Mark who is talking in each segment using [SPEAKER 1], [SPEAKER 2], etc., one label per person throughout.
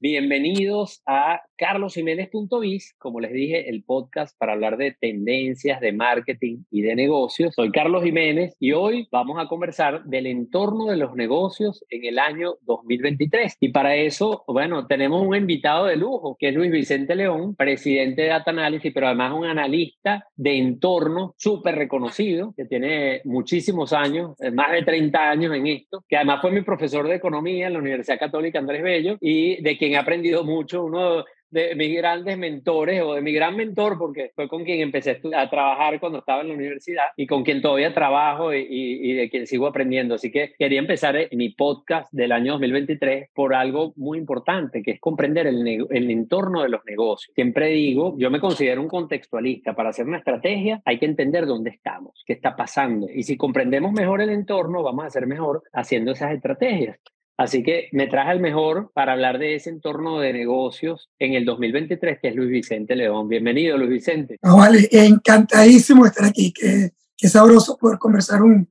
[SPEAKER 1] Bienvenidos a carlosjiménez.biz, como les dije, el podcast para hablar de tendencias de marketing y de negocios. Soy Carlos Jiménez y hoy vamos a conversar del entorno de los negocios en el año 2023. Y para eso, bueno, tenemos un invitado de lujo, que es Luis Vicente León, presidente de Data Analysis, pero además un analista de entorno súper reconocido, que tiene muchísimos años, eh, más de 30 años en esto, que además fue mi profesor de economía en la Universidad Católica Andrés Bello y de quien he aprendido mucho. Uno de mis grandes mentores o de mi gran mentor, porque fue con quien empecé a trabajar cuando estaba en la universidad y con quien todavía trabajo y, y, de quien sigo aprendiendo. Así que quería empezar mi podcast del año 2023 por algo muy importante, que es comprender el, el entorno de los negocios. Siempre digo, yo me considero un contextualista. Para hacer una estrategia hay que entender dónde estamos, qué está pasando. Y si comprendemos mejor el entorno, vamos a ser mejor haciendo esas estrategias. Así que me traje al mejor para hablar de ese entorno de negocios en el 2023, que es Luis Vicente León. Bienvenido, Luis Vicente.
[SPEAKER 2] vale, encantadísimo estar aquí. Qué, qué sabroso poder conversar un,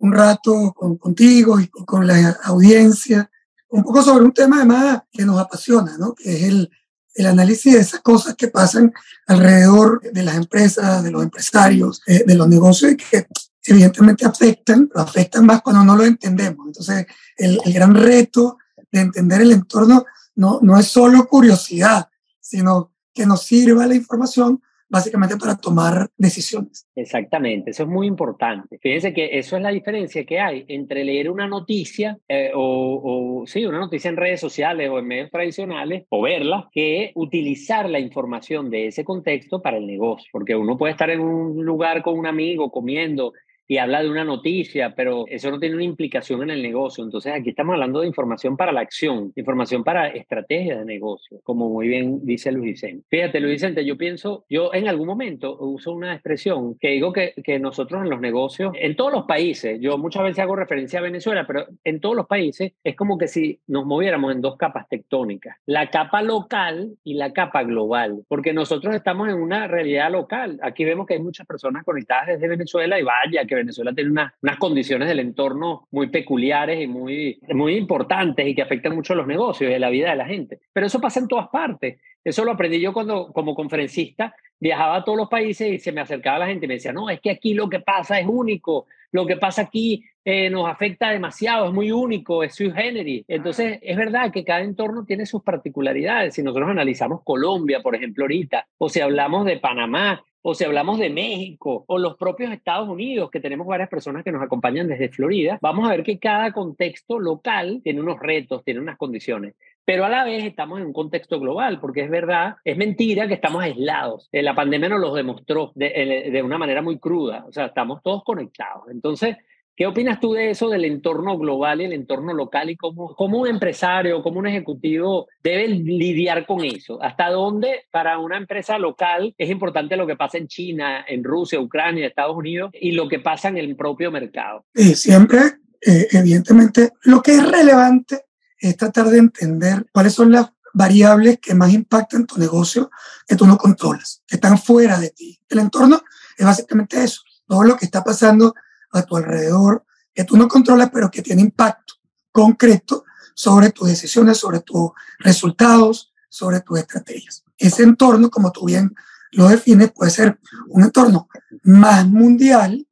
[SPEAKER 2] un rato con, contigo y con, la audiencia, un poco sobre un tema además que nos apasiona, ¿no? que es el, el análisis de esas cosas que pasan alrededor de las empresas, de los empresarios, eh, de los negocios y que evidentemente afectan, pero afectan más cuando no lo entendemos. Entonces, el, el gran reto de entender el entorno no, no es solo curiosidad, sino que nos sirva la información básicamente para tomar decisiones.
[SPEAKER 1] Exactamente, eso es muy importante. Fíjense que eso es la diferencia que hay entre leer una noticia eh, o, o, sí, una noticia en redes sociales o en medios tradicionales o verla, que utilizar la información de ese contexto para el negocio. Porque uno puede estar en un lugar con un amigo comiendo y habla de una noticia, pero eso no tiene una implicación en el negocio. Entonces aquí estamos hablando de información para la acción, información para estrategia de negocio, como muy bien dice Luis Vicente. Fíjate, Luis Vicente, yo pienso, yo en algún momento uso una expresión que digo que, que nosotros en los negocios, en todos los países, yo muchas veces hago referencia a Venezuela, pero en todos los países es como que si nos moviéramos en dos capas tectónicas, la capa local y la capa global, porque nosotros estamos en una realidad local. Aquí vemos que hay muchas personas conectadas desde Venezuela y vaya que Venezuela tiene unas condiciones del entorno muy peculiares y muy, muy importantes y que afectan mucho a los negocios y a la vida de la gente. Pero eso pasa en todas partes. Eso lo aprendí yo cuando como conferencista viajaba a todos los países y se me acercaba la gente y me decía, no, es que aquí lo que pasa es único, lo que pasa aquí eh, nos afecta demasiado, es muy único, es sui generis. Entonces, es verdad que cada entorno tiene sus particularidades. Si nosotros analizamos Colombia, por ejemplo, ahorita, o si hablamos de Panamá, o si hablamos de México o los propios Estados Unidos, que tenemos varias personas que nos acompañan desde Florida, vamos a ver que cada contexto local tiene unos retos, tiene unas condiciones. Pero a la vez estamos en un contexto global, porque es verdad, es mentira que estamos aislados. Eh, la pandemia nos lo demostró de, eh, de una manera muy cruda, o sea, estamos todos conectados. Entonces, ¿Qué opinas tú de eso, del entorno global y el entorno local y cómo, cómo un empresario, cómo un ejecutivo debe lidiar con eso? ¿Hasta dónde para una empresa local es importante lo que pasa en China, en Rusia, Ucrania, Estados Unidos y lo que pasa en el propio mercado?
[SPEAKER 2] Eh, siempre, eh, evidentemente, lo que es relevante es tratar de entender cuáles son las variables que más impactan tu negocio que tú no controlas, que están fuera de ti. El entorno es básicamente eso, todo lo que está pasando a tu alrededor que tú no controlas, pero que tiene impacto concreto sobre tus decisiones, sobre tus resultados, sobre tus estrategias. Ese entorno, como tú bien lo defines, puede ser un entorno más mundial,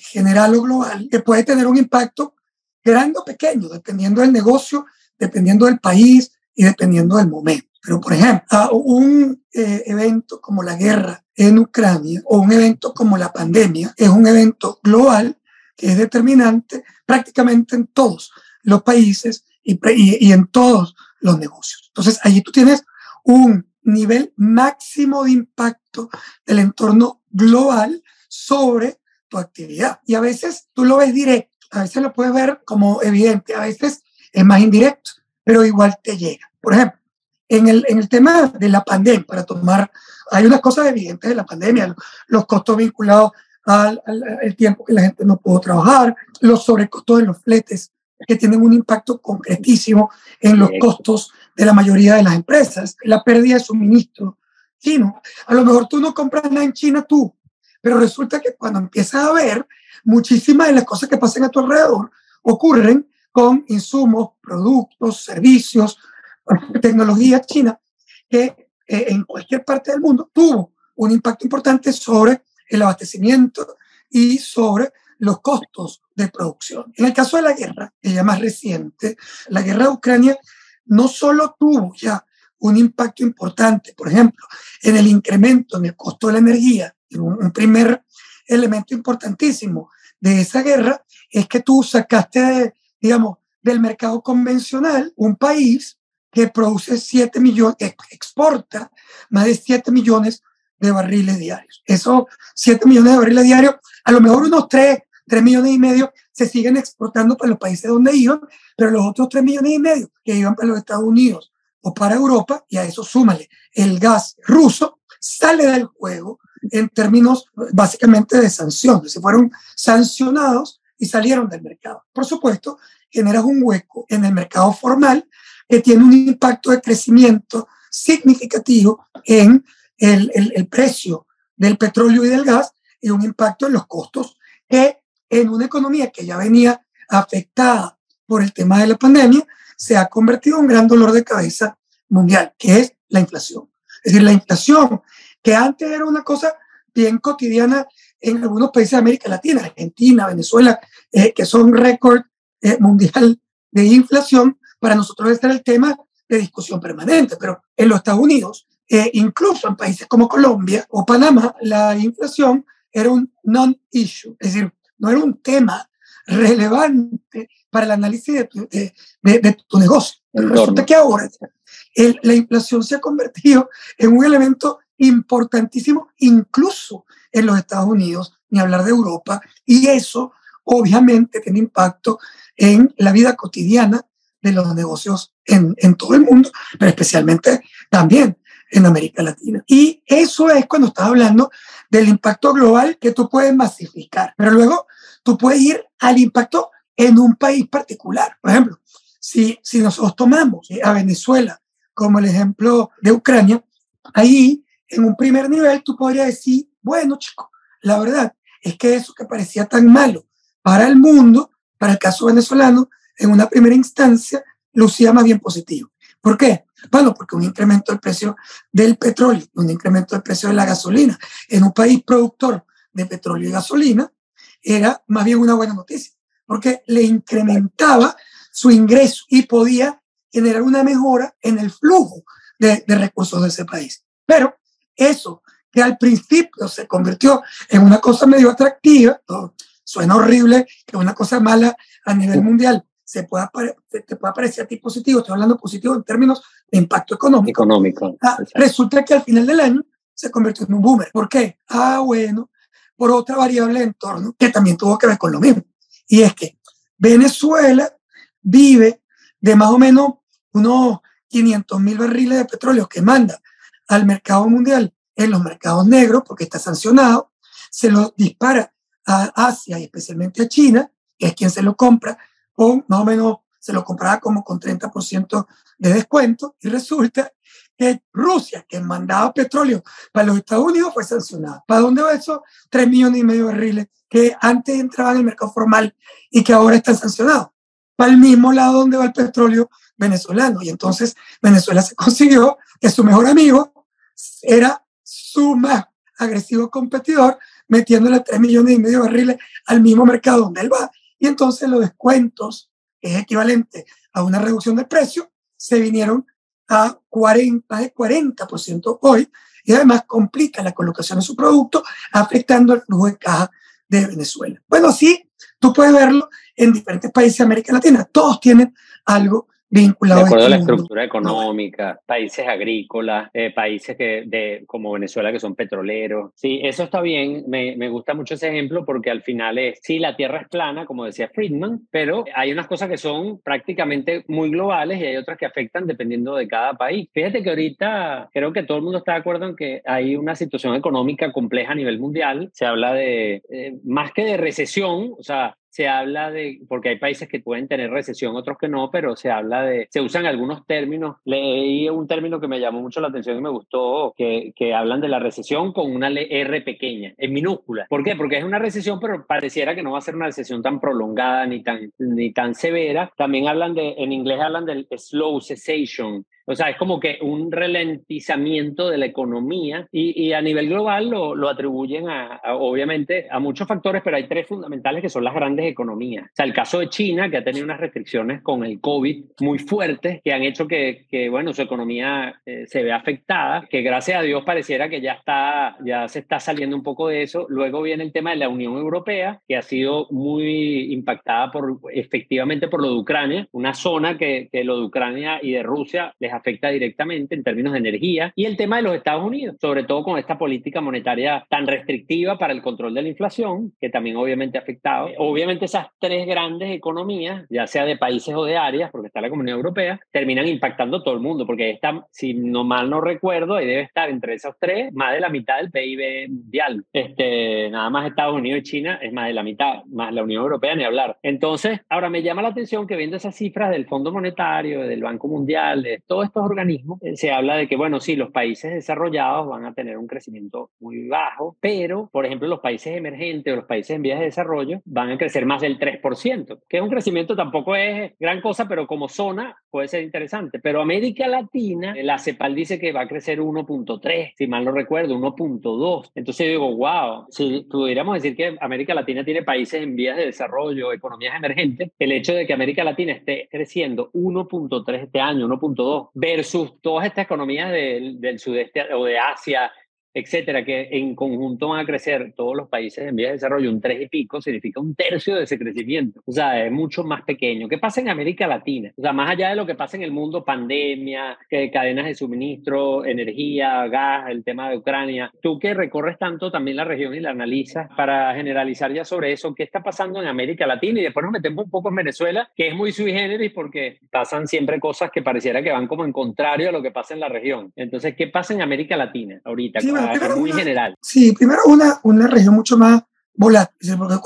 [SPEAKER 2] general o global, que puede tener un impacto grande o pequeño, dependiendo del negocio, dependiendo del país y dependiendo del momento. Pero, por ejemplo, un eh, evento como la guerra en Ucrania o un evento como la pandemia es un evento global que es determinante prácticamente en todos los países y, y, en todos los negocios. Entonces, allí tú tienes un nivel máximo de impacto del entorno global sobre tu actividad. Y a veces tú lo ves directo, a veces lo puedes ver como evidente, a veces es más indirecto, pero igual te llega. Por ejemplo, en el, en el tema de la pandemia, para tomar, hay unas cosas evidentes de la pandemia, los costos vinculados al, al, tiempo que la gente no pudo trabajar, los sobrecostos de los fletes, que tienen un impacto concretísimo en los costos de la mayoría de las empresas, la pérdida de suministro chino. A lo mejor tú no compras nada en China tú, pero resulta que cuando empiezas a ver, muchísimas de las cosas que pasan a tu alrededor ocurren con insumos, productos, servicios, tecnología china que eh, en cualquier parte del mundo tuvo un impacto importante sobre el abastecimiento y sobre los costos de producción. En el caso de la guerra, ella más reciente, la guerra de Ucrania no solo tuvo ya un impacto importante, por ejemplo, en el incremento en el costo de la energía, un primer elemento importantísimo de esa guerra es que tú sacaste, digamos, del mercado convencional un país que produce 7 millones, exporta más de 7 millones de barriles diarios. Esos 7 millones de barriles diarios, a lo mejor unos 3, 3 millones y medio se siguen exportando para los países donde iban, pero los otros 3 millones y medio que iban para los Estados Unidos o para Europa, y a eso súmale el gas ruso, sale del juego en términos básicamente de sanciones. Se fueron sancionados y salieron del mercado. Por supuesto, generas un hueco en el mercado formal que tiene un impacto de crecimiento significativo en el, el, precio del petróleo y del gas y un impacto en los costos que en una economía que ya venía afectada por el tema de la pandemia, se ha convertido en un gran dolor de cabeza mundial, que es la inflación. Es decir, la inflación, que antes era una cosa bien cotidiana en algunos países de América Latina, Argentina, Venezuela, eh, que son récord eh, mundial de inflación, para nosotros este era el tema de discusión permanente, pero en los Estados Unidos, eh, incluso en países como Colombia o Panamá, la inflación era un non-issue, es decir, no era un tema relevante para el análisis de tu, de, de, tu negocio. Resulta que ahora el, la inflación se ha convertido en un elemento importantísimo, incluso en los Estados Unidos, ni hablar de Europa, y eso obviamente tiene impacto en la vida cotidiana de los negocios en, todo el mundo, pero especialmente también en América Latina. Y eso es cuando estás hablando del impacto global que tú puedes masificar, pero luego tú puedes ir al impacto en un país particular. Por ejemplo, si, si nosotros tomamos a Venezuela como el ejemplo de Ucrania, ahí en un primer nivel tú podrías decir, bueno, chico, la verdad es que eso que parecía tan malo para el mundo, para el caso venezolano, en una primera instancia, lucía más bien positivo. ¿Por qué? Bueno, porque un incremento del precio del petróleo, un incremento del precio de la gasolina en un país productor de petróleo y gasolina, era más bien una buena noticia, porque le incrementaba su ingreso y podía generar una mejora en el flujo de, de recursos de ese país. Pero eso que al principio se convirtió en una cosa medio atractiva, suena horrible que una cosa mala a nivel mundial se pueda, te pueda parecer a ti positivo, estoy hablando positivo en términos de impacto económico.
[SPEAKER 1] Económico.
[SPEAKER 2] Ah, resulta que al final del año se convirtió en un boomer. ¿Por qué? Ah, bueno, por otra variable de entorno que también tuvo que ver con lo mismo. Y es que Venezuela vive de más o menos unos 500 mil barriles de petróleo que manda al mercado mundial en los mercados negros, porque está sancionado, se lo dispara a Asia y especialmente a China, que es quien se lo compra, con más o menos se lo compraba como con 30% de descuento, y resulta que Rusia, que mandaba petróleo para los Estados Unidos, fue sancionada. ¿Para dónde va eso? 3 millones y medio de barriles que antes entraban en el mercado formal y que ahora están sancionados. Para el mismo lado donde va el petróleo venezolano. Y entonces Venezuela se consiguió que su mejor amigo era su más agresivo competidor, metiéndole 3 millones y medio de barriles al mismo mercado donde él va. Y entonces los descuentos, que es equivalente a una reducción del precio, se vinieron a 40, de 40% hoy y además complica la colocación de su producto, afectando el flujo de caja de Venezuela. Bueno, sí, tú puedes verlo en diferentes países de América Latina. Todos tienen algo vinculado.
[SPEAKER 1] De acuerdo a la estructura económica, países agrícolas, eh, países que, de, como Venezuela que son petroleros. Sí, eso está bien. Me, me, gusta mucho ese ejemplo porque al final es, sí, la Tierra es plana, como decía Friedman, pero hay unas cosas que son prácticamente muy globales y hay otras que afectan dependiendo de cada país. Fíjate que ahorita creo que todo el mundo está de acuerdo en que hay una situación económica compleja a nivel mundial. Se habla de, eh, más que de recesión, o sea, se habla de, porque hay países que pueden tener recesión, otros que no, pero se habla de, se usan algunos términos. Leí un término que me llamó mucho la atención y me gustó, que, que hablan de la recesión con una R pequeña, en minúscula. ¿Por qué? Porque es una recesión, pero pareciera que no va a ser una recesión tan prolongada ni tan, ni tan severa. También hablan de, en inglés hablan del slow cessation, O sea, es como que un ralentizamiento de la economía y, a nivel global lo, atribuyen a, obviamente, a muchos factores, pero hay tres fundamentales que son las grandes economías. O sea, el caso de China, que ha tenido unas restricciones con el COVID muy fuertes, que han hecho que, que bueno, su economía eh, se vea afectada, que gracias a Dios pareciera que ya está, ya se está saliendo un poco de eso. Luego viene el tema de la Unión Europea, que ha sido muy impactada por, efectivamente por lo de Ucrania, una zona que, que lo de Ucrania y de Rusia les afecta directamente en términos de energía. Y el tema de los Estados Unidos, sobre todo con esta política monetaria tan restrictiva para el control de la inflación, que también obviamente ha afectado. Obviamente esas tres grandes economías, ya sea de países o de áreas, porque está la Comunidad Europea, terminan impactando a todo el mundo, porque está, si no mal no recuerdo, ahí debe estar entre esos tres más de la mitad del PIB mundial. Este, nada más Estados Unidos y China es más de la mitad, más la Unión Europea ni hablar. Entonces, ahora me llama la atención que viendo esas cifras del Fondo Monetario, del Banco Mundial, de todos estos organismos, eh, se habla de que, bueno, sí, los países desarrollados van a tener un crecimiento muy bajo, pero, por ejemplo, los países emergentes o los países en vías de desarrollo van a crecer más del 3%, que es un crecimiento tampoco es gran cosa, pero como zona puede ser interesante. Pero América Latina, la CEPAL dice que va a crecer 1.3, si mal no recuerdo, 1.2. Entonces digo, wow, si pudiéramos decir que América Latina tiene países en vías de desarrollo, economías emergentes, el hecho de que América Latina esté creciendo 1.3 este año, 1.2, versus todas estas economías del, del sudeste o de Asia, etcétera, que en conjunto van a crecer todos los países en vías de desarrollo un tres y pico, significa un tercio de ese crecimiento. O sea, es mucho más pequeño. ¿Qué pasa en América Latina? O sea, más allá de lo que pasa en el mundo, pandemia, cadenas de suministro, energía, gas, el tema de Ucrania, tú que recorres tanto también la región y la analizas para generalizar ya sobre eso, ¿qué está pasando en América Latina? Y después nos metemos un poco en Venezuela, que es muy sui generis porque pasan siempre cosas que pareciera que van como en contrario a lo que pasa en la región. Entonces, ¿qué pasa en América Latina ahorita? Muy general.
[SPEAKER 2] Sí, primero una, una región mucho más volátil, porque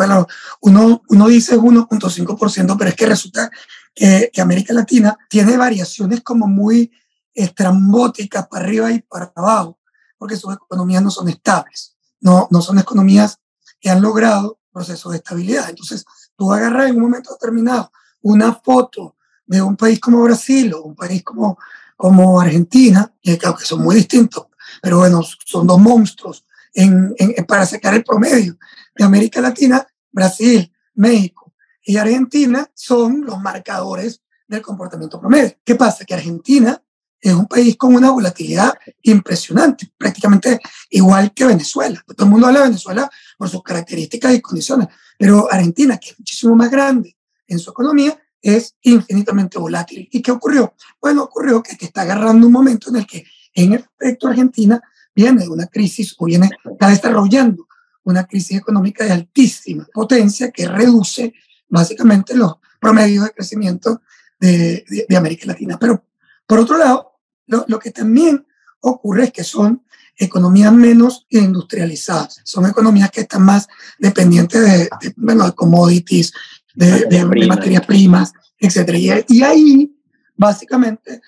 [SPEAKER 2] uno, uno dice 1.5%, pero es que resulta que, que, América Latina tiene variaciones como muy estrambóticas para arriba y para abajo, porque sus economías no son estables, no, no son economías que han logrado procesos de estabilidad. Entonces, tú agarras en un momento determinado una foto de un país como Brasil o un país como, como Argentina, que claro que son muy distintos, pero bueno, son dos monstruos en, para sacar el promedio de América Latina, Brasil, México y Argentina son los marcadores del comportamiento promedio. ¿Qué pasa? Que Argentina es un país con una volatilidad impresionante, prácticamente igual que Venezuela. Todo el mundo habla de Venezuela por sus características y condiciones, pero Argentina, que es muchísimo más grande en su economía, es infinitamente volátil. ¿Y qué ocurrió? Bueno, ocurrió que, que está agarrando un momento en el que en efecto, Argentina viene de una crisis o viene, está desarrollando una crisis económica de altísima potencia que reduce básicamente los promedios de crecimiento de, de, América Latina. Pero por otro lado, lo, lo, que también ocurre es que son economías menos industrializadas, son economías que están más dependientes de, de bueno, de commodities, de, de, materias primas, etc. Y, y ahí, básicamente,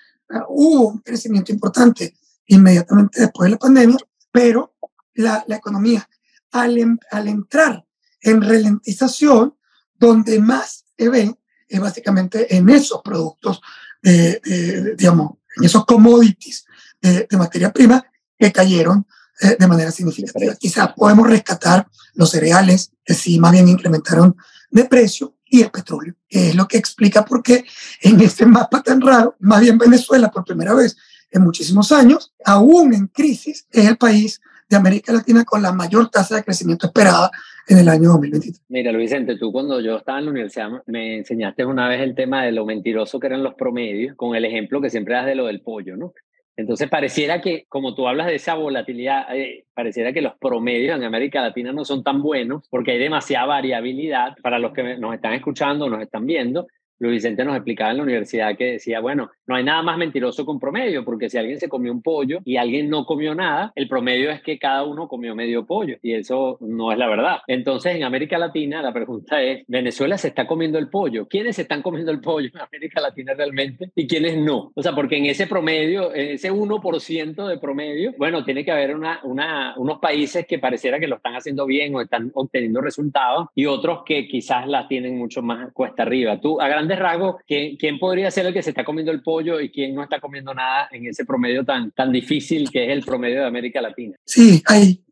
[SPEAKER 2] hubo un crecimiento importante inmediatamente después de la pandemia, pero la, la economía al, al, entrar en ralentización, donde más se ve es básicamente en esos productos, digamos, en esos commodities de, materia prima que cayeron eh, de manera significativa. Quizás podemos rescatar los cereales, que sí más bien incrementaron de precio, y el petróleo, es lo que explica por qué en este mapa tan raro, más bien Venezuela por primera vez en muchísimos años, aún en crisis, es el país de América Latina con la mayor tasa de crecimiento esperada en el año 2023.
[SPEAKER 1] Mira, Vicente, tú cuando yo estaba en la universidad me enseñaste una vez el tema de lo mentiroso que eran los promedios, con el ejemplo que siempre das de lo del pollo, ¿no? Entonces pareciera que, como tú hablas de esa volatilidad, eh, pareciera que los promedios en América Latina no son tan buenos porque hay demasiada variabilidad para los que nos están escuchando, nos están viendo. Luis Vicente nos explicaba en la universidad que decía, bueno, no hay nada más mentiroso que un promedio, porque si alguien se comió un pollo y alguien no comió nada, el promedio es que cada uno comió medio pollo y eso no es la verdad. Entonces, en América Latina, la pregunta es, ¿Venezuela se está comiendo el pollo? ¿Quiénes están comiendo el pollo en América Latina realmente y quiénes no? O sea, porque en ese promedio, en ese 1% de promedio, bueno, tiene que haber una, una, unos países que pareciera que lo están haciendo bien o están obteniendo resultados y otros que quizás la tienen mucho más cuesta arriba. Tú, a grandes grandes rasgos, ¿quién, ¿quién, podría ser el que se está comiendo el pollo y quién no está comiendo nada en ese promedio tan, tan difícil que es el promedio de América Latina?
[SPEAKER 2] Sí, hay,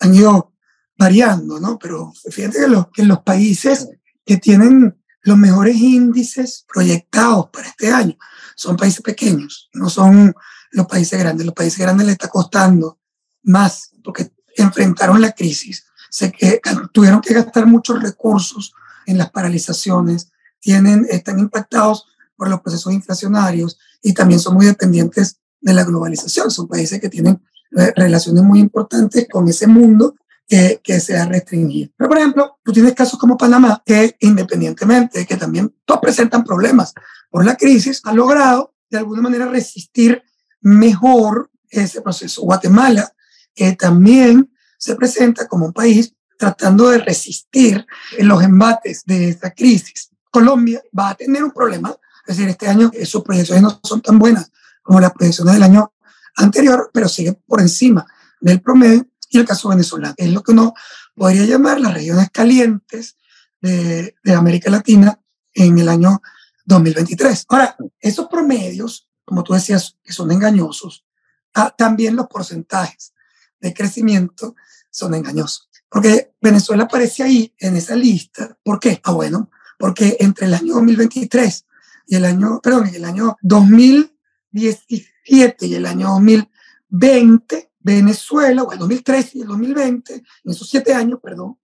[SPEAKER 2] han ido variando, ¿no? Pero fíjate que, los, que los países que tienen los mejores índices proyectados para este año son países pequeños, no son los países grandes. Los países grandes les está costando más porque enfrentaron la crisis, se que, tuvieron que gastar muchos recursos en las paralizaciones, tienen, están impactados por los procesos inflacionarios y también son muy dependientes de la globalización. Son países que tienen eh, relaciones muy importantes con ese mundo que, que se ha restringido. Pero, por ejemplo, tú tienes casos como Panamá, que independientemente de que también todos presentan problemas por la crisis, ha logrado de alguna manera resistir mejor ese proceso. Guatemala que también se presenta como un país tratando de resistir los embates de esta crisis. Colombia va a tener un problema, es decir, este año sus proyecciones no son tan buenas como las proyecciones del año anterior, pero sigue por encima del promedio y el caso venezolano. Es lo que uno podría llamar las regiones calientes de, de América Latina en el año 2023. Ahora, esos promedios, como tú decías, que son engañosos, también los porcentajes de crecimiento son engañosos. Porque Venezuela aparece ahí en esa lista. ¿Por qué? Ah, bueno, porque entre el año 2023 y el año, perdón, el año 2017 y el año 2020, Venezuela, o el 2013 y el 2020, en esos siete años, perdón,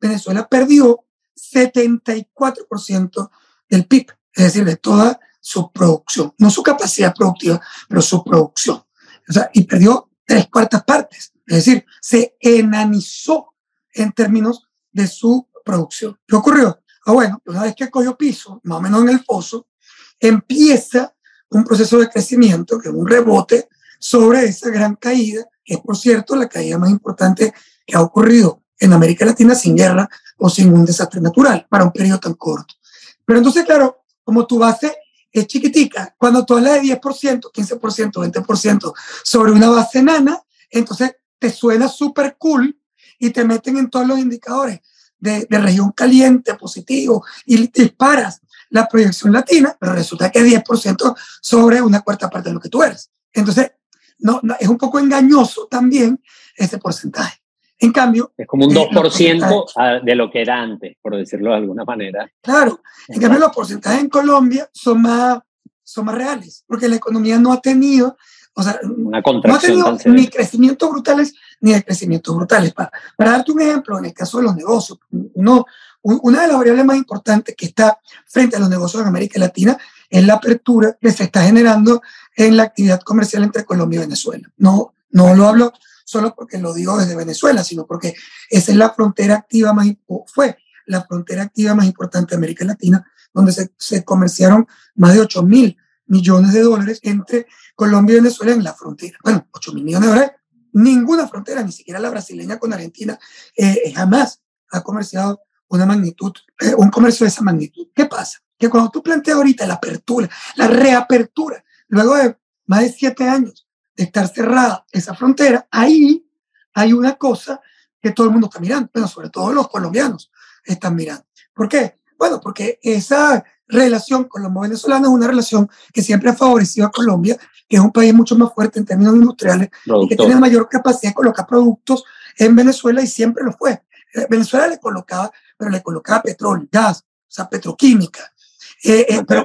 [SPEAKER 2] Venezuela perdió 74% del PIB, es decir, de toda su producción, no su capacidad productiva, pero su producción. O sea, y perdió tres cuartas partes es decir, se enanizó en términos de su producción. ¿Qué ocurrió? Ah, bueno, una vez que cogió piso, más o menos en el foso, empieza un proceso de crecimiento, que es un rebote sobre esa gran caída, que es, por cierto, la caída más importante que ha ocurrido en América Latina sin guerra o sin un desastre natural para un periodo tan corto. Pero entonces, claro, como tu base es chiquitica, cuando tú hablas de 10%, 15%, 20% sobre una base enana, entonces te suena súper cool y te meten en todos los indicadores de, de, región caliente, positivo, y disparas la proyección latina, pero resulta que es 10% sobre una cuarta parte de lo que tú eres. Entonces, no, es un poco engañoso también ese porcentaje. En cambio...
[SPEAKER 1] Es como un 2% eh, de lo que era antes, por decirlo de alguna manera.
[SPEAKER 2] Claro. En cambio, los porcentajes en Colombia son más, son más reales, porque la economía no ha tenido o sea,
[SPEAKER 1] una contracción
[SPEAKER 2] no ha tenido ni crecimientos brutales ni decrecimientos brutales. Para, para darte un ejemplo, en el caso de los negocios, uno, una de las variables más importantes que está frente a los negocios en América Latina es la apertura que se está generando en la actividad comercial entre Colombia y Venezuela. No, no lo hablo solo porque lo digo desde Venezuela, sino porque esa es la frontera activa más, fue la frontera activa más importante de América Latina, donde se, se comerciaron más de 8 mil millones de dólares entre Colombia y Venezuela en la frontera. Bueno, 8 mil millones de dólares. Ninguna frontera, ni siquiera la brasileña con Argentina, eh, jamás ha comerciado una magnitud, eh, un comercio de esa magnitud. ¿Qué pasa? Que cuando tú planteas ahorita la apertura, la reapertura, luego de más de siete años de estar cerrada esa frontera, ahí hay una cosa que todo el mundo está mirando, pero sobre todo los colombianos están mirando. ¿Por qué? Bueno, porque esa relación colombo-venezolana es una relación que siempre ha favorecido a Colombia, que es un país mucho más fuerte en términos industriales y que tiene mayor capacidad de colocar productos en Venezuela y siempre lo fue. Eh, Venezuela le colocaba, pero le colocaba petróleo, gas, o sea, petroquímica. Eh, eh, pero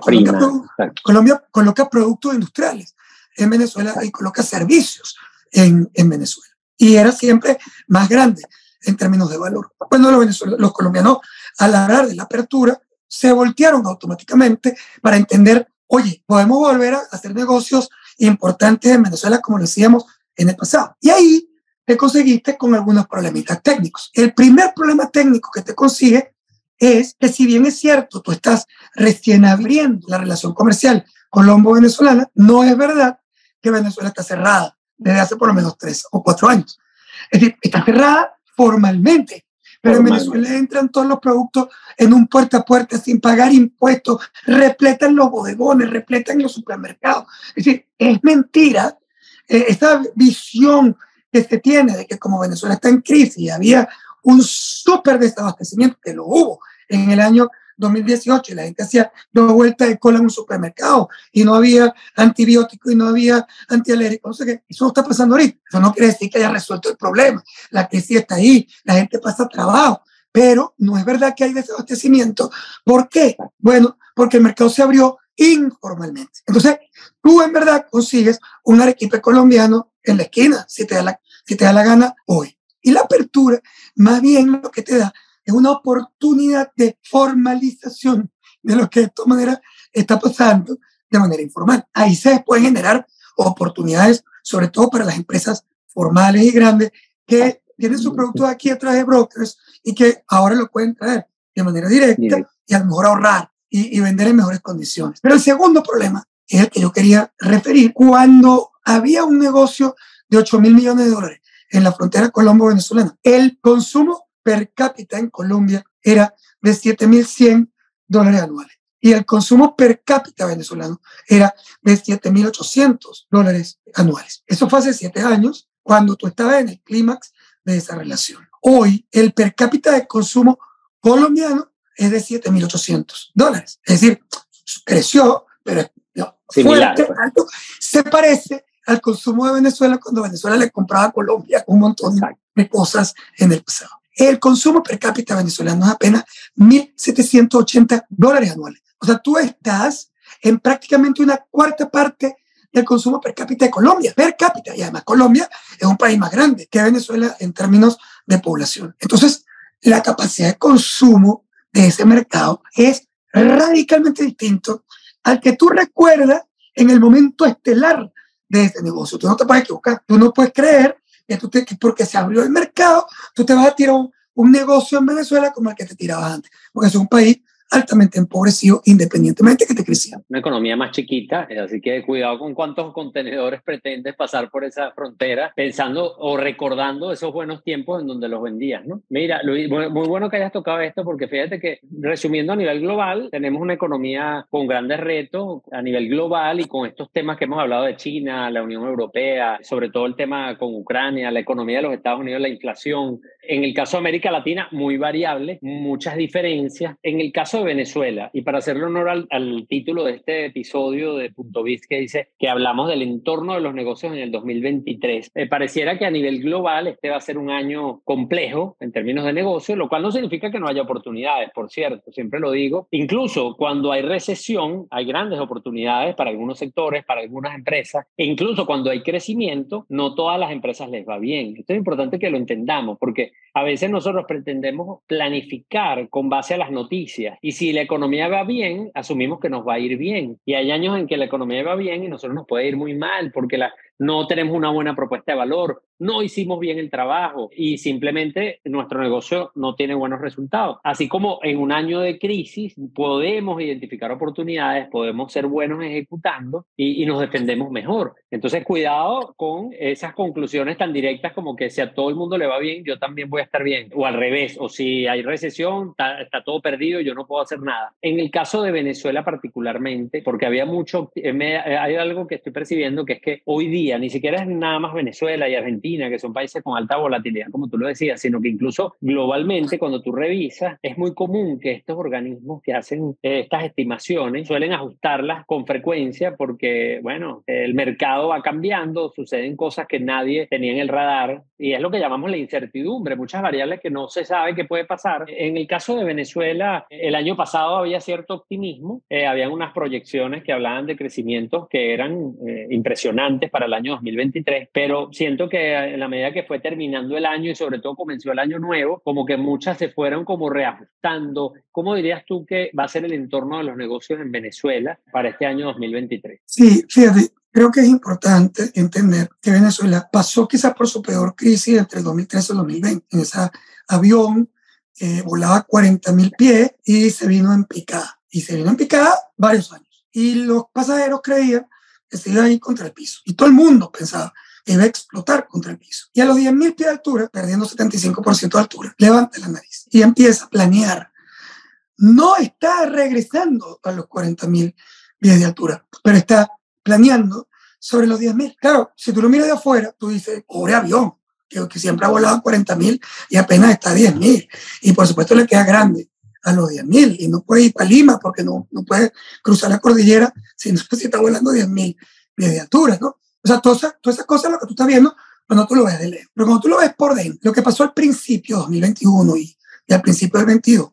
[SPEAKER 2] Colombia coloca productos industriales en Venezuela y coloca servicios en, en Venezuela. Y era siempre más grande en términos de valor. Cuando los, los colombianos, al hablar de la apertura, se voltearon automáticamente para entender, oye, podemos volver a hacer negocios importantes en Venezuela como lo hacíamos en el pasado. Y ahí te conseguiste con algunos problemitas técnicos. El primer problema técnico que te consigue es que si bien es cierto, tú estás recién abriendo la relación comercial colombo-venezolana, no es verdad que Venezuela está cerrada desde hace por lo menos tres o cuatro años. Es decir, está cerrada formalmente, pero en Venezuela entran todos los productos en un puerta a puerta sin pagar impuestos, repletan los bodegones, repletan los supermercados. Es decir, es mentira eh, esta visión que se tiene de que como Venezuela está en crisis y había un súper desabastecimiento, que lo hubo en el año 2018 y la gente hacía dos vueltas de cola en un supermercado y no había antibiótico y no había antialérgico, no sé qué. Eso no está pasando ahorita. Eso no quiere decir que haya resuelto el problema. La crisis está ahí, la gente pasa trabajo, pero no es verdad que hay desabastecimiento. ¿Por qué? Bueno, porque el mercado se abrió informalmente. Entonces, tú en verdad consigues un arequipe colombiano en la esquina, si te da la, si te da la gana hoy. Y la apertura, más bien lo que te da es una oportunidad de formalización de lo que de todas maneras está pasando de manera informal. Ahí se pueden generar oportunidades, sobre todo para las empresas formales y grandes que tienen su producto aquí a través de brokers y que ahora lo pueden traer de manera directa y a lo mejor ahorrar y, y vender en mejores condiciones. Pero el segundo problema es el que yo quería referir. Cuando había un negocio de 8 mil millones de dólares en la frontera colombo-venezolana, el consumo per cápita en Colombia era de 7.100 dólares anuales y el consumo per cápita venezolano era de 7.800 dólares anuales. Eso fue hace siete años, cuando tú estabas en el clímax de esa relación. Hoy, el per cápita de consumo colombiano es de 7.800 dólares. Es decir, creció, pero fuerte, pues. alto. Se parece al consumo de Venezuela cuando Venezuela le compraba a Colombia un montón de cosas en el pasado. El consumo per cápita venezolano es apenas 1.780 dólares anuales. O sea, tú estás en prácticamente una cuarta parte del consumo per cápita de Colombia, per cápita. Y además Colombia es un país más grande que Venezuela en términos de población. Entonces, la capacidad de consumo de ese mercado es radicalmente distinto al que tú recuerdas en el momento estelar de ese negocio. Tú no te puedes equivocar. Tú no puedes creer que, tú te, porque se abrió el mercado, tú te vas a tirar un, un negocio en Venezuela como el que te tirabas antes. Porque es un país altamente empobrecido independientemente que te creciera.
[SPEAKER 1] Una economía más chiquita, así que cuidado con cuántos contenedores pretendes pasar por esa frontera pensando o recordando esos buenos tiempos en donde los vendías, ¿no? Mira, Luis, muy bueno que hayas tocado esto porque fíjate que resumiendo a nivel global, tenemos una economía con grandes retos a nivel global y con estos temas que hemos hablado de China, la Unión Europea, sobre todo el tema con Ucrania, la economía de los Estados Unidos, la inflación. En el caso de América Latina, muy variable, muchas diferencias. En el caso de Venezuela, y para hacerle honor al, título de este episodio de Punto Biz que dice que hablamos del entorno de los negocios en el 2023, me pareciera que a nivel global este va a ser un año complejo en términos de negocio, lo cual no significa que no haya oportunidades, por cierto, siempre lo digo. Incluso cuando hay recesión, hay grandes oportunidades para algunos sectores, para algunas empresas, e incluso cuando hay crecimiento, no todas las empresas les va bien. Esto es importante que lo entendamos, porque a veces nosotros pretendemos planificar con base a las noticias y si la economía va bien, asumimos que nos va a ir bien. Y hay años en que la economía va bien y nosotros nos puede ir muy mal porque la, no tenemos una buena propuesta de valor, no hicimos bien el trabajo y simplemente nuestro negocio no tiene buenos resultados. Así como en un año de crisis podemos identificar oportunidades, podemos ser buenos ejecutando y, nos defendemos mejor. Entonces, cuidado con esas conclusiones tan directas como que si a todo el mundo le va bien, yo también voy a estar bien. O al revés, o si hay recesión, está, está todo perdido, yo no puedo hacer nada. En el caso de Venezuela particularmente, porque había mucho, eh, hay algo que estoy percibiendo que es que hoy día ni siquiera es nada más Venezuela y Argentina, que son países con alta volatilidad, como tú lo decías, sino que incluso globalmente, cuando tú revisas, es muy común que estos organismos que hacen eh, estas estimaciones suelen ajustarlas con frecuencia porque, bueno, el mercado va cambiando, suceden cosas que nadie tenía en el radar y es lo que llamamos la incertidumbre, muchas variables que no se sabe qué puede pasar. En el caso de Venezuela, el año pasado había cierto optimismo, eh, habían unas proyecciones que hablaban de crecimientos que eran eh, impresionantes para el año 2023, pero siento que en la medida que fue terminando el año y sobre todo comenzó el año nuevo, como que muchas se fueron como reajustando. ¿Cómo dirías tú que va a ser el entorno de los negocios en Venezuela para este año 2023?
[SPEAKER 2] Sí, fíjate, Creo que es importante entender que Venezuela pasó quizás por su peor crisis entre el 2013 y el 2020. En ese avión eh, volaba 40 mil pies y se vino en picada. Y se vino en picada varios años. Y los pasajeros creían que iba a ir contra el piso. Y todo el mundo pensaba que iba a explotar contra el piso. Y a los 10.000 pies de altura, perdiendo 75% de altura, levanta la nariz y empieza a planear. No está regresando a los 40.000 pies de altura, pero está planeando sobre los 10.000. Claro, si tú lo miras de afuera, tú dices, pobre avión, que, que siempre ha volado a 40.000 y apenas está a 10.000. Y por supuesto le queda grande a los 10.000 y no puede ir para Lima porque no, no puede cruzar la cordillera si no si está volando 10.000 pies de altura, ¿no? O sea, todas esas, todas esas cosas lo que tú estás viendo, cuando tú lo ves de lejos. Pero cuando tú lo ves por dentro, lo que pasó al principio, 2021 y, y al principio del 22,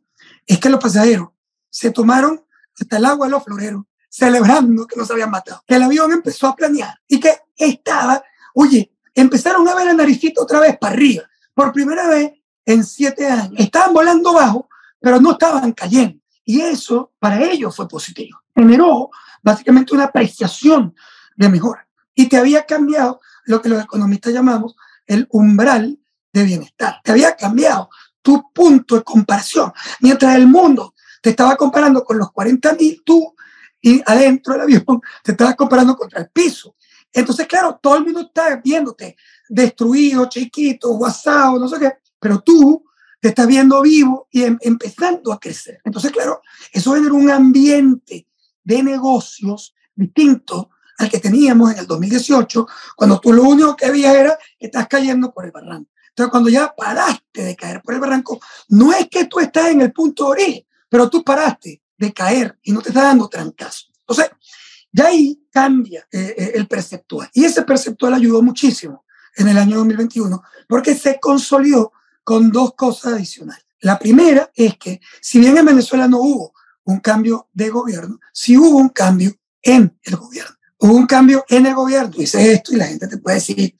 [SPEAKER 2] es que los pasajeros se tomaron hasta el agua de los floreros celebrando que no se habían matado. Que el avión empezó a planear y que estaba, oye, empezaron a ver el naricito otra vez para arriba. Por primera vez en siete años. Estaban volando bajo, pero no estaban cayendo. Y eso para ellos fue positivo. Generó básicamente una apreciación de mejora. Y te había cambiado lo que los economistas llamamos el umbral de bienestar. Te había cambiado tu punto de comparación. Mientras el mundo te estaba comparando con los 40 mil, tú y adentro del avión te estabas comparando contra el piso. Entonces, claro, todo el mundo está viéndote destruido, chiquito, guasado, no sé qué, pero tú te estás viendo vivo y em, empezando a crecer. Entonces, claro, eso genera un ambiente de negocios distinto al que teníamos en el 2018, cuando tú lo único que veías era que estás cayendo por el barranco. Entonces, cuando ya paraste de caer por el barranco, no es que tú estás en el punto de origen, pero tú paraste de caer y no te estás dando trancazo. Entonces, ya ahí cambia eh, eh, el perceptual. Y ese perceptual ayudó muchísimo en el año 2021 porque se consolidó con dos cosas adicionales. La primera es que si bien en Venezuela no hubo un cambio de gobierno, sí hubo un cambio en el gobierno. Hubo un cambio en el gobierno. Dice esto y la gente te puede decir,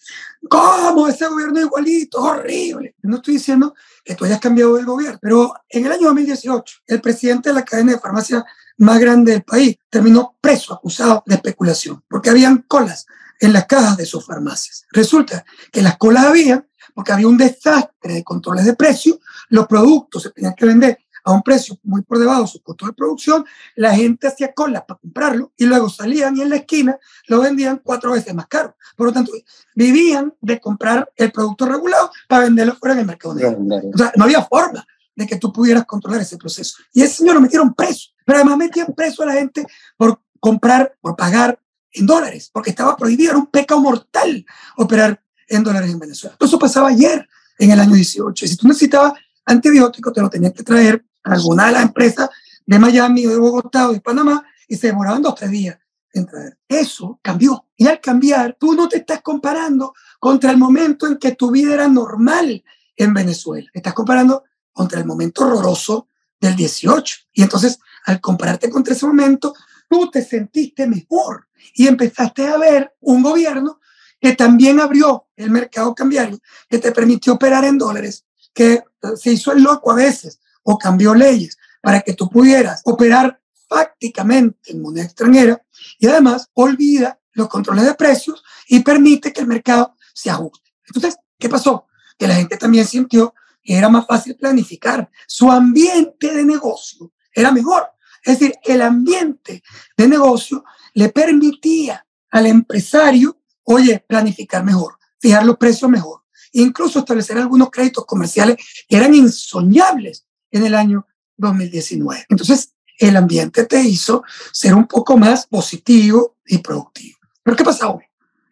[SPEAKER 2] ¿cómo ese gobierno es igualito? horrible. No estoy diciendo que tú hayas cambiado el gobierno, pero en el año 2018, el presidente de la cadena de farmacia más grande del país terminó preso, acusado de especulación, porque habían colas en las cajas de sus farmacias. Resulta que las colas habían porque había un desastre de controles de precios, los productos se tenían que vender a un precio muy por debajo de su costo de producción, la gente hacía colas para comprarlo y luego salían y en la esquina lo vendían cuatro veces más caro. Por lo tanto, vivían de comprar el producto regulado para venderlo fuera en el mercado negro. O sea, no había forma de que tú pudieras controlar ese proceso. Y ese señor lo metieron preso, pero además metían preso a la gente por comprar, por pagar en dólares, porque estaba prohibido, era un pecado mortal operar en dólares en Venezuela. Todo eso pasaba ayer, en el año 18. Y si tú necesitabas antibiótico, te lo tenían que traer a alguna de las empresas de Miami o de Bogotá o de Panamá y se demoraban dos o tres días en traer. Eso cambió. Y al cambiar, tú no te estás comparando contra el momento en que tu vida era normal en Venezuela. Estás comparando contra el momento horroroso del 18. Y entonces, al compararte contra ese momento, tú te sentiste mejor y empezaste a ver un gobierno que también abrió el mercado cambiario, que te permitió operar en dólares, que eh, se hizo el loco a veces o cambió leyes para que tú pudieras operar fácticamente en moneda extranjera y además olvida los controles de precios y permite que el mercado se ajuste. Entonces, ¿qué pasó? Que la gente también sintió que era más fácil planificar. Su ambiente de negocio era mejor. Es decir, el ambiente de negocio le permitía al empresario, oye, planificar mejor, fijar los precios mejor, incluso establecer algunos créditos comerciales que eran insoñables en el año 2019. Entonces, el ambiente te hizo ser un poco más positivo y productivo. Pero ¿qué pasa hoy?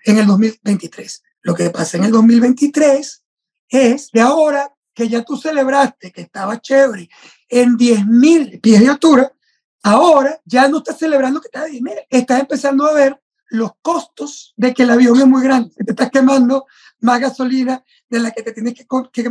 [SPEAKER 2] En el 2023. Lo que pasa en el 2023 es de ahora que ya tú celebraste que estaba chévere en 10.000 pies de altura, Ahora ya no estás celebrando que estás dinero, estás empezando a ver los costos de que el avión es muy grande, que te estás quemando más gasolina de la que te tienes que,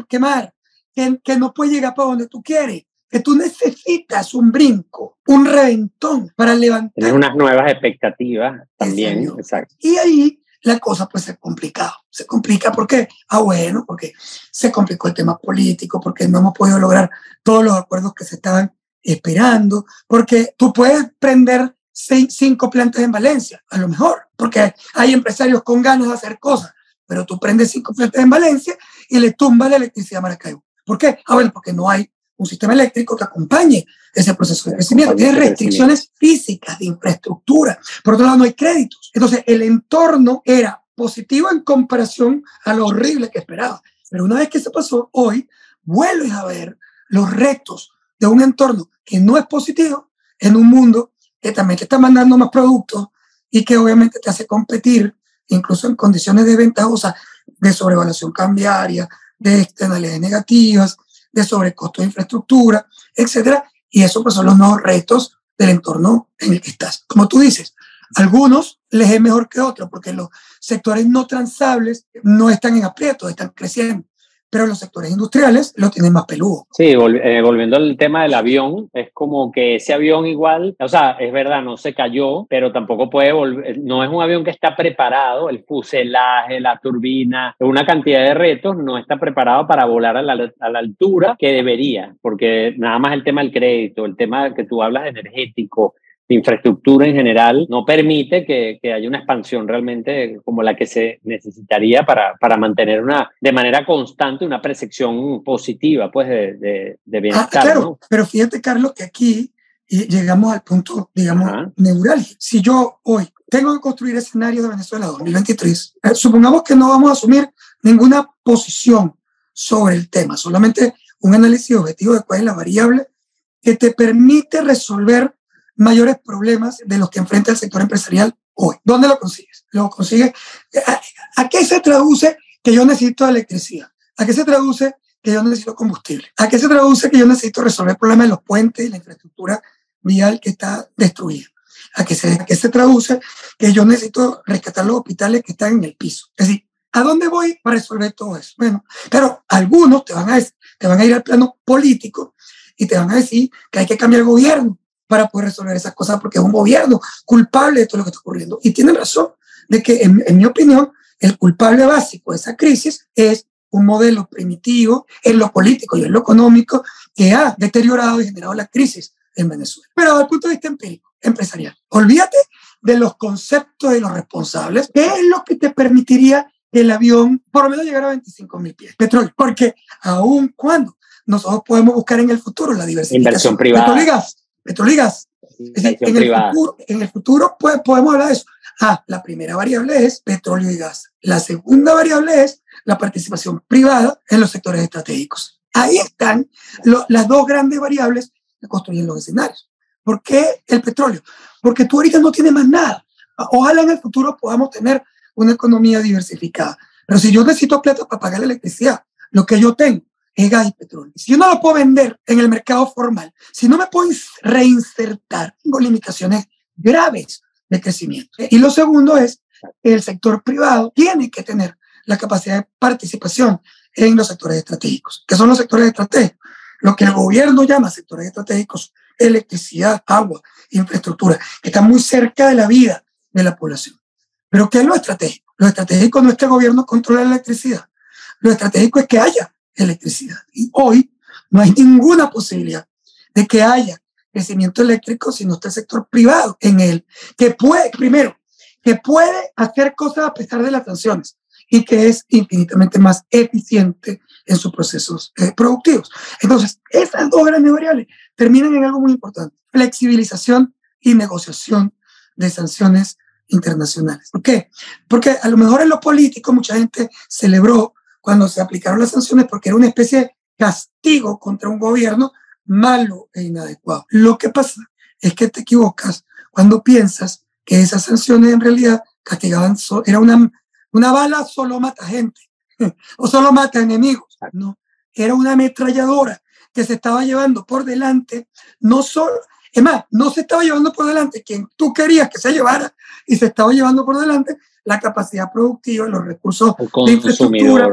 [SPEAKER 2] quemar, que, que no puedes llegar para donde tú quieres, que tú necesitas un brinco, un reventón para levantar.
[SPEAKER 1] Tienes unas nuevas expectativas también, exacto.
[SPEAKER 2] Y ahí la cosa pues se complica. Se complica porque, ah bueno, porque se complicó el tema político, porque no hemos podido lograr todos los acuerdos que se estaban esperando, porque tú puedes prender seis, cinco plantas en Valencia, a lo mejor, porque hay empresarios con ganas de hacer cosas, pero tú prendes cinco plantas en Valencia y le tumba la electricidad a Maracaibo. ¿Por qué? Ah, bueno, porque no hay un sistema eléctrico que acompañe ese proceso de crecimiento. Tiene restricciones físicas de infraestructura. Por otro lado, no hay créditos. Entonces, el entorno era positivo en comparación a lo horrible que esperaba. Pero una vez que se pasó, hoy vuelves a ver los retos de un entorno que no es positivo en un mundo que también te está mandando más productos y que obviamente te hace competir incluso en condiciones desventajosas de sobrevaluación cambiaria, de externalidades negativas, de sobrecosto de infraestructura, etcétera, Y eso pues son los nuevos retos del entorno en el que estás. Como tú dices, algunos les es mejor que otros porque los sectores no transables no están en aprieto, están creciendo pero los sectores industriales lo tienen más peludo.
[SPEAKER 1] Sí, eh, volviendo al tema del avión, es como que ese avión igual, o sea, es verdad, no se cayó, pero tampoco puede volver, no es un avión que está preparado, el fuselaje, la turbina, una cantidad de retos, no está preparado para volar a la, a la altura que debería, porque nada más el tema del crédito, el tema que tú hablas energético, infraestructura en general no permite que, que, haya una expansión realmente como la que se necesitaría para, para mantener una, de manera constante una percepción positiva pues de, de, de ah, bienestar.
[SPEAKER 2] claro, pero fíjate Carlos que aquí llegamos al punto, digamos, neural. Si yo hoy tengo que construir escenario de Venezuela 2023, eh, supongamos que no vamos a asumir ninguna posición sobre el tema, solamente un análisis objetivo de cuál es la variable que te permite resolver mayores problemas de los que enfrenta el sector empresarial hoy. ¿Dónde lo consigues? Lo consigues. ¿A, qué se traduce que yo necesito electricidad? ¿A qué se traduce que yo necesito combustible? ¿A qué se traduce que yo necesito resolver problemas de los puentes y la infraestructura vial que está destruida? ¿A qué se, a qué se traduce que yo necesito rescatar los hospitales que están en el piso? Es decir, ¿a dónde voy para resolver todo eso? Bueno, pero algunos te van a, te van a ir al plano político y te van a decir que hay que cambiar el gobierno, para poder resolver esas cosas porque es un gobierno culpable de todo lo que está ocurriendo. Y tienen razón de que, en, mi opinión, el culpable básico de esa crisis es un modelo primitivo en lo político y en lo económico que ha deteriorado y generado la crisis en Venezuela. Pero desde el punto de vista empírico, empresarial, olvídate de los conceptos de los responsables, ¿qué es lo que te permitiría el avión por lo menos llegara a 25 mil pies? Petróleo, porque aún cuando nosotros podemos buscar en el futuro la diversificación.
[SPEAKER 1] Inversión privada.
[SPEAKER 2] Petróleo Petroligas. en, el futuro, en el futuro pues, podemos hablar de eso. Ah, la primera variable es petróleo y gas. La segunda variable es la participación privada en los sectores estratégicos. Ahí están las dos grandes variables que construyen los escenarios. ¿Por qué el petróleo? Porque tú ahorita no tienes más nada. Ojalá en el futuro podamos tener una economía diversificada. Pero si yo necesito plata para pagar la electricidad, lo que yo tengo es gas y petróleo. Si yo no lo puedo vender en el mercado formal, si no me puedo reinsertar, tengo limitaciones graves de crecimiento. Y lo segundo es, el sector privado tiene que tener la capacidad de participación en los sectores estratégicos. ¿Qué son los sectores estratégicos? Lo que el gobierno llama sectores estratégicos, electricidad, agua, infraestructura, que están muy cerca de la vida de la población. Pero ¿qué es lo estratégico? Lo estratégico no es que el gobierno controle la electricidad. Lo estratégico es que haya electricidad. Y hoy no hay ninguna posibilidad de que haya crecimiento eléctrico si no está el sector privado en él, que puede, primero, que puede hacer cosas a pesar de las sanciones y que es infinitamente más eficiente en sus procesos eh, productivos. Entonces, esas dos grandes variables terminan en algo muy importante, flexibilización y negociación de sanciones internacionales. ¿Por qué? Porque a lo mejor en lo político mucha gente celebró cuando se aplicaron las sanciones porque era una especie de castigo contra un gobierno malo e inadecuado. Lo que pasa es que te equivocas cuando piensas que esas sanciones en realidad castigaban, era una, una bala solo mata gente o solo mata enemigos. No, era una ametralladora que se estaba llevando por delante, no solo, es más, no se estaba llevando por delante quien tú querías que se llevara y se estaba llevando por delante la capacidad productiva, los recursos de infraestructura,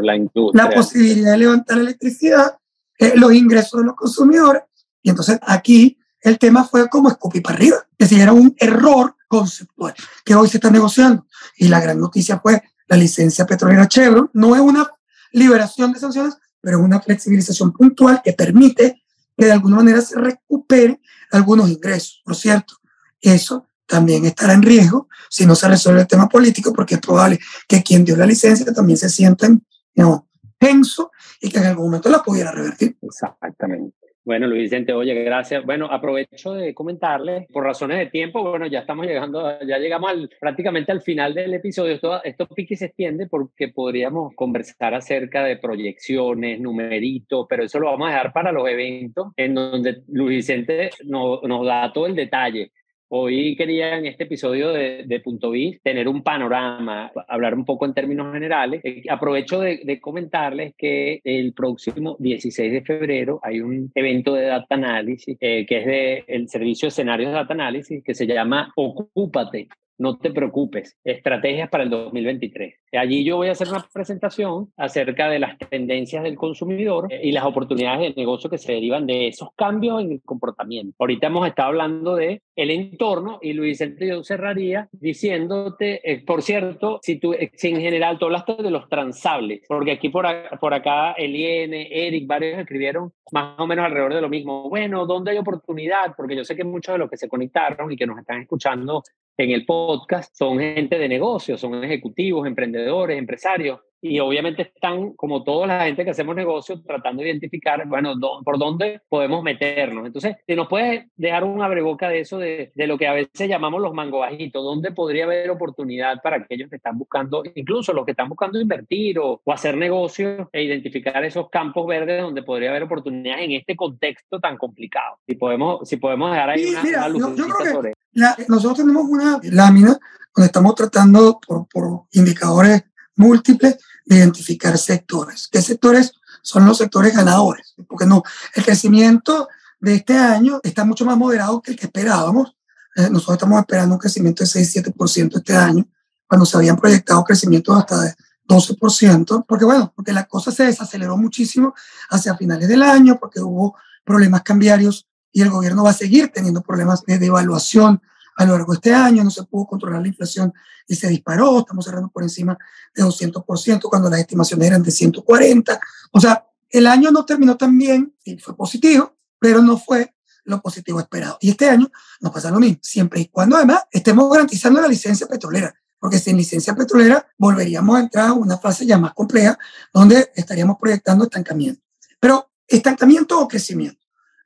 [SPEAKER 2] la, posibilidad de levantar electricidad, eh, los ingresos de los consumidores. Y entonces aquí el tema fue como escupir para arriba. Es decir, era un error conceptual que hoy se está negociando. Y la gran noticia fue la licencia petrolera Chevron. No es una liberación de sanciones, pero es una flexibilización puntual que permite que de alguna manera se recupere algunos ingresos. Por cierto, eso también estará en riesgo si no se resuelve el tema político, porque es probable que quien dio la licencia también se sienta no, tenso y que en algún momento la pudiera revertir.
[SPEAKER 1] Exactamente. Bueno, Luis Vicente, oye, gracias. Bueno, aprovecho de comentarle, por razones de tiempo, bueno, ya estamos llegando, ya llegamos al, prácticamente al final del episodio. Esto, esto pique se extiende porque podríamos conversar acerca de proyecciones, numeritos, pero eso lo vamos a dejar para los eventos en donde Luis Vicente nos, nos da todo el detalle Hoy quería en este episodio de, Punto Biz tener un panorama, hablar un poco en términos generales. Eh, aprovecho de, comentarles que el próximo 16 de febrero hay un evento de data análisis eh, que es del el servicio de escenarios de data análisis que se llama Ocúpate no te preocupes, estrategias para el 2023. Allí yo voy a hacer una presentación acerca de las tendencias del consumidor eh, y las oportunidades de negocio que se derivan de esos cambios en el comportamiento. Ahorita hemos estado hablando de el entorno y Luis yo cerraría diciéndote, eh, por cierto, si tú eh, si en general tú hablaste de los transables, porque aquí por, por acá Eliene, Eric, varios escribieron más o menos alrededor de lo mismo. Bueno, ¿dónde hay oportunidad? Porque yo sé que muchos de los que se conectaron y que nos están escuchando en el podcast son gente de negocios, son ejecutivos, emprendedores, empresarios, y obviamente están, como toda la gente que hacemos negocios, tratando de identificar, bueno, por dónde podemos meternos. Entonces, si nos puedes dejar un abreboca de eso, de, de lo que a veces llamamos los mango bajitos, dónde podría haber oportunidad para aquellos que están buscando, incluso los que están buscando invertir o, o hacer negocios e identificar esos campos verdes donde podría haber oportunidad en este contexto tan complicado. Si podemos, si podemos dejar ahí una,
[SPEAKER 2] mira, una sobre nosotros tenemos una lámina donde estamos tratando por, por indicadores múltiples de identificar sectores. ¿Qué sectores son los sectores ganadores? Porque no, el crecimiento de este año está mucho más moderado que el que esperábamos. Eh, nosotros estamos esperando un crecimiento de 6-7% este año, cuando se habían proyectado crecimientos hasta de 12%, porque bueno, porque la cosa se desaceleró muchísimo hacia finales del año, porque hubo problemas cambiarios y el gobierno va a seguir teniendo problemas de devaluación a lo largo de este año, no se pudo controlar la inflación y se disparó, estamos cerrando por encima de 200% cuando las estimaciones eran de 140. O sea, el año no terminó tan bien, y fue positivo, pero no fue lo positivo esperado. Y este año nos pasa lo mismo, siempre y cuando además estemos garantizando la licencia petrolera, porque sin licencia petrolera volveríamos a entrar a una fase ya más compleja donde estaríamos proyectando estancamiento. Pero estancamiento o crecimiento.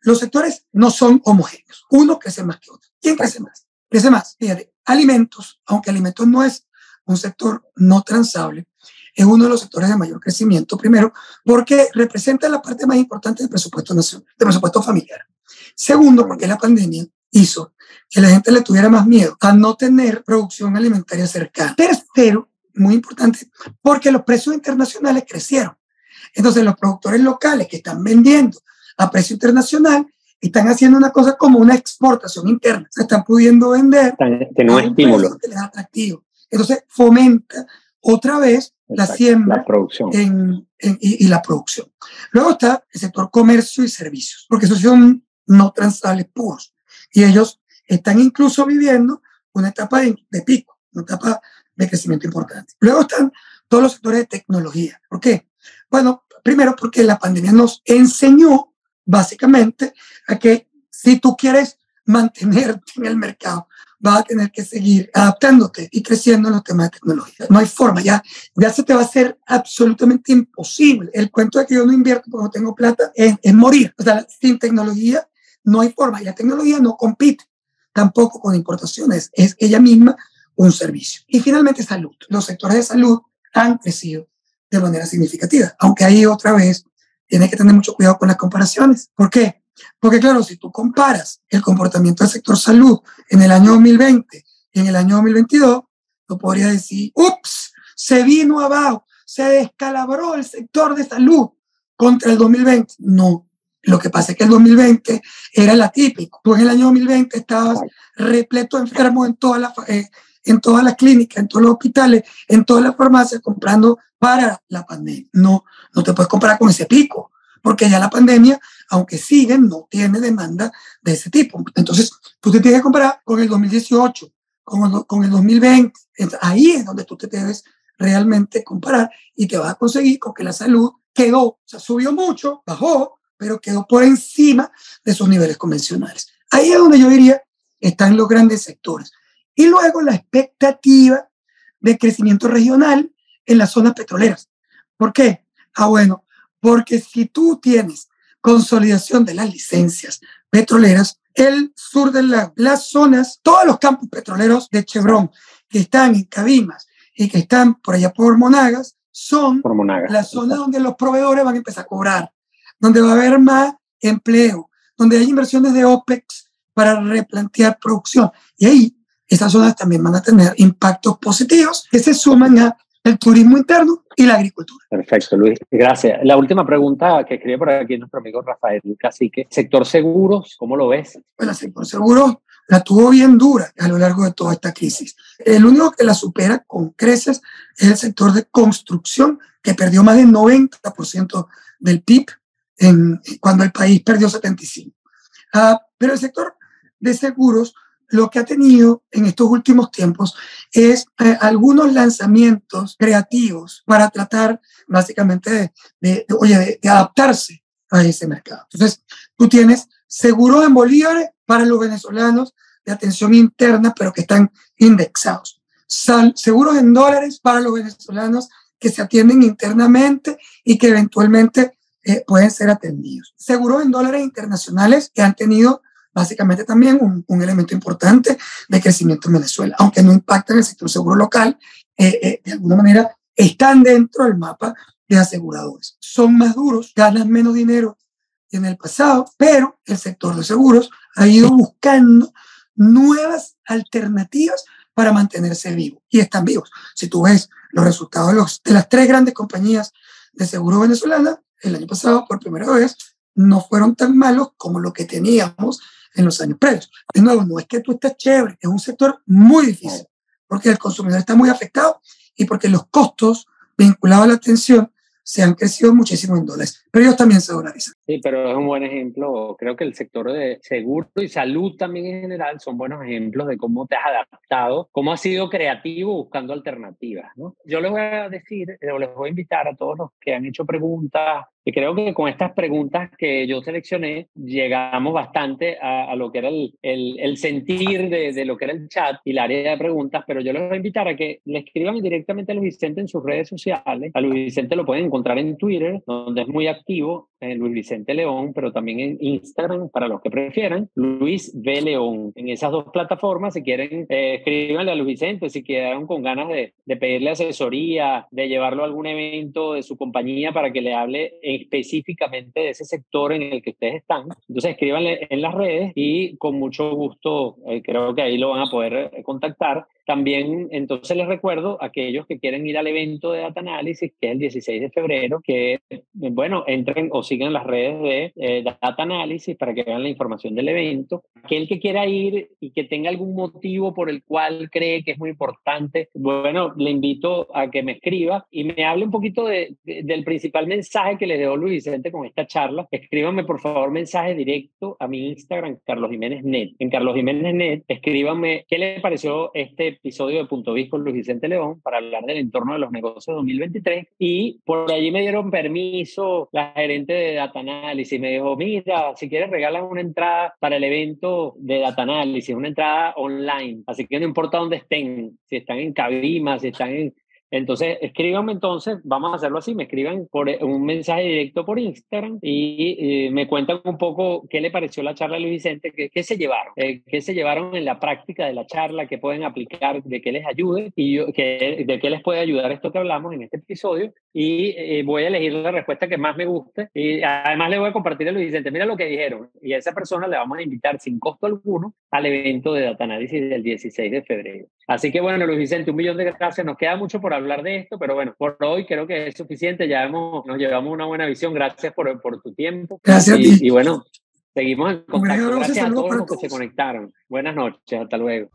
[SPEAKER 2] Los sectores no son homogéneos. Uno crece más que otro. ¿Quién crece más? Crece más. Fíjate, alimentos, aunque alimentos no es un sector no transable, es uno de los sectores de mayor crecimiento, primero, porque representa la parte más importante del presupuesto nacional, del presupuesto familiar. Segundo, porque la pandemia hizo que la gente le tuviera más miedo a no tener producción alimentaria cercana. Tercero, muy importante, porque los precios internacionales crecieron. Entonces, los productores locales que están vendiendo a precio internacional están haciendo una cosa como una exportación interna. Se están pudiendo vender.
[SPEAKER 1] Que no es estímulo.
[SPEAKER 2] Que les atractivo. Entonces, fomenta otra vez la siembra
[SPEAKER 1] la producción.
[SPEAKER 2] y, la producción. Luego está el sector comercio y servicios, porque esos son no transables puros. Y ellos están incluso viviendo una etapa de, de pico, una etapa de crecimiento importante. Luego están todos los sectores de tecnología. ¿Por qué? Bueno, primero porque la pandemia nos enseñó básicamente a que si tú quieres mantenerte en el mercado, vas a tener que seguir adaptándote y creciendo en los temas de tecnología. No hay forma, ya, ya se te va a hacer absolutamente imposible. El cuento de que yo no invierto porque no tengo plata es, es morir. O sea, sin tecnología no hay forma. Y la tecnología no compite tampoco con importaciones, es ella misma un servicio. Y finalmente salud. Los sectores de salud han crecido de manera significativa, aunque ahí otra vez tienes que tener mucho cuidado con las comparaciones. ¿Por qué? Porque claro, si tú comparas el comportamiento del sector salud en el año 2020 y en el año 2022, tú podrías decir, ups, se vino abajo, se descalabró el sector de salud contra el 2020. No, lo que pasa es que el 2020 era el atípico. Tú en el año 2020 estabas repleto de enfermos en todas las, eh, en todas las clínicas, en todos los hospitales, en todas las farmacias, comprando para la pandemia. No, no te puedes comparar con ese pico, porque ya la pandemia, aunque sigue, no tiene demanda de ese tipo. Entonces, tú te tienes que comparar con el 2018, con el, con el 2020. Ahí es donde tú te debes realmente comparar y te vas a conseguir con que la salud quedó, o sea, subió mucho, bajó, pero quedó por encima de sus niveles convencionales. Ahí es donde yo diría están los grandes sectores. Y luego la expectativa de crecimiento regional en las zonas petroleras. ¿Por qué? Ah, bueno, porque si tú tienes consolidación de las licencias petroleras, el sur de la, las zonas, todos los campos petroleros de Chevron que están en Cabimas y que están por allá por Monagas, son las zonas donde los proveedores van a empezar a cobrar, donde va a haber más empleo, donde hay inversiones de OPEX para replantear producción. Y ahí estas zonas también van a tener impactos positivos que se suman a el turismo interno y la agricultura.
[SPEAKER 1] Perfecto, Luis. Gracias. La última pregunta que escribe por aquí nuestro amigo Rafael Cacique. Sector seguros, ¿cómo lo ves?
[SPEAKER 2] Bueno, el sector seguros la tuvo bien dura a lo largo de toda esta crisis. El único que la supera con creces es el sector de construcción, que perdió más del 90% del PIB en, cuando el país perdió 75%. Ah, pero el sector de seguros lo que ha tenido en estos últimos tiempos es eh, algunos lanzamientos creativos para tratar básicamente de, oye, de, adaptarse a ese mercado. Entonces, tú tienes seguros en bolívares para los venezolanos de atención interna, pero que están indexados. seguros en dólares para los venezolanos que se atienden internamente y que eventualmente eh, pueden ser atendidos. Seguros en dólares internacionales que han tenido básicamente también un, un, elemento importante de crecimiento en Venezuela, aunque no impacta en el sector seguro local, eh, eh, de alguna manera están dentro del mapa de aseguradores. Son más duros, ganan menos dinero que en el pasado, pero el sector de seguros ha ido buscando nuevas alternativas para mantenerse vivo y están vivos. Si tú ves los resultados de, los, de las tres grandes compañías de seguro venezolana, el año pasado por primera vez no fueron tan malos como lo que teníamos en los años previos. De nuevo, no es que tú estés chévere, es un sector muy difícil, porque el consumidor está muy afectado y porque los costos vinculados a la atención se han crecido muchísimo en dólares, pero ellos también se dolarizan.
[SPEAKER 1] Sí, pero es un buen ejemplo. Creo que el sector de seguro y salud también en general son buenos ejemplos de cómo te has adaptado, cómo has sido creativo buscando alternativas. ¿no? Yo les voy a decir, o les voy a invitar a todos los que han hecho preguntas y creo que con estas preguntas que yo seleccioné, llegamos bastante a, lo que era el, el, sentir de, de, lo que era el chat y la área de preguntas, pero yo les voy a invitar a que le escriban directamente a Luis Vicente en sus redes sociales. A Luis Vicente lo pueden encontrar en Twitter, donde es muy activo, estivo en Luis Vicente León, pero también en Instagram, para los que prefieran, Luis V. León. En esas dos plataformas, si quieren, eh, escríbanle a Luis Vicente, si quedaron con ganas de, de pedirle asesoría, de llevarlo a algún evento de su compañía para que le hable específicamente de ese sector en el que ustedes están. Entonces, escríbanle en las redes y con mucho gusto, eh, creo que ahí lo van a poder eh, contactar. También, entonces les recuerdo a aquellos que quieren ir al evento de Data Analysis, que es el 16 de febrero, que, bueno, entren o sigan las redes de eh, Data Analysis para que vean la información del evento. Aquel que quiera ir y que tenga algún motivo por el cual cree que es muy importante, bueno, le invito a que me escriba y me hable un poquito de, del principal mensaje que le dio Luis Vicente con esta charla. Escríbanme, por favor, mensaje directo a mi Instagram, Carlos Jiménez Net. En Carlos Jiménez Net, escríbanme qué le pareció este episodio de Punto Vis con Luis Vicente León para hablar del entorno de los negocios 2023 y por allí me dieron permiso la gerente de Data Analysis, me dijo, mira, si quieres regalan una entrada para el evento de Data Analysis, una entrada online, así que no importa dónde estén, si están en Cabima, si están en entonces, escríbanme entonces, vamos a hacerlo así, me escriban por eh, un mensaje directo por Instagram y me cuentan un poco qué le pareció la charla de Luis Vicente, qué, qué se llevaron, eh, qué se llevaron en la práctica de la charla, qué pueden aplicar, de qué les ayude y yo, que, de qué les puede ayudar esto que hablamos en este episodio. Y eh, voy a elegir la respuesta que más me guste y además le voy a compartir a Luis Vicente, mira lo que dijeron y a esa persona le vamos a invitar sin costo alguno al evento de Data Analysis del 16 de febrero. Así que bueno, Luis Vicente, un millón de gracias, nos queda mucho por hablar de esto, pero bueno, por hoy creo que es suficiente, ya hemos, nos llevamos una buena visión, gracias por, por tu tiempo.
[SPEAKER 2] Gracias
[SPEAKER 1] y, y bueno, seguimos en contacto. Gracias a todos los que se conectaron. Buenas noches, hasta luego.